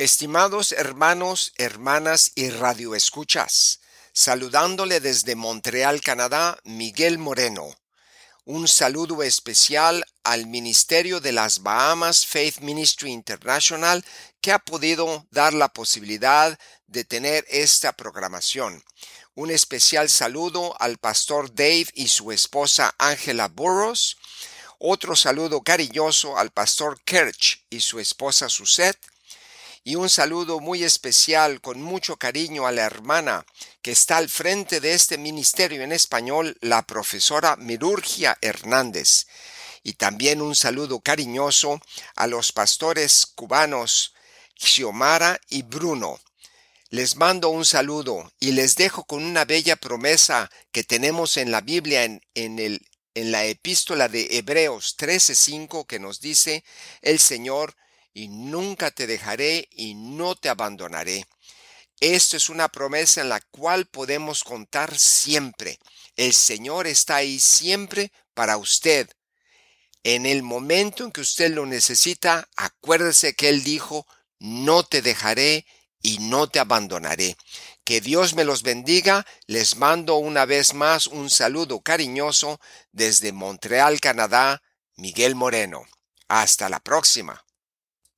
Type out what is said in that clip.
Estimados hermanos, hermanas y radioescuchas, saludándole desde Montreal, Canadá, Miguel Moreno. Un saludo especial al Ministerio de las Bahamas Faith Ministry International que ha podido dar la posibilidad de tener esta programación. Un especial saludo al pastor Dave y su esposa Angela Burros. Otro saludo cariñoso al pastor Kirch y su esposa Suzette y un saludo muy especial con mucho cariño a la hermana que está al frente de este ministerio en español, la profesora Mirurgia Hernández. Y también un saludo cariñoso a los pastores cubanos Xiomara y Bruno. Les mando un saludo y les dejo con una bella promesa que tenemos en la Biblia en, en el en la epístola de Hebreos 13:5 que nos dice, el Señor y nunca te dejaré y no te abandonaré. Esto es una promesa en la cual podemos contar siempre. El Señor está ahí siempre para usted. En el momento en que usted lo necesita, acuérdese que Él dijo, no te dejaré y no te abandonaré. Que Dios me los bendiga. Les mando una vez más un saludo cariñoso desde Montreal, Canadá, Miguel Moreno. Hasta la próxima.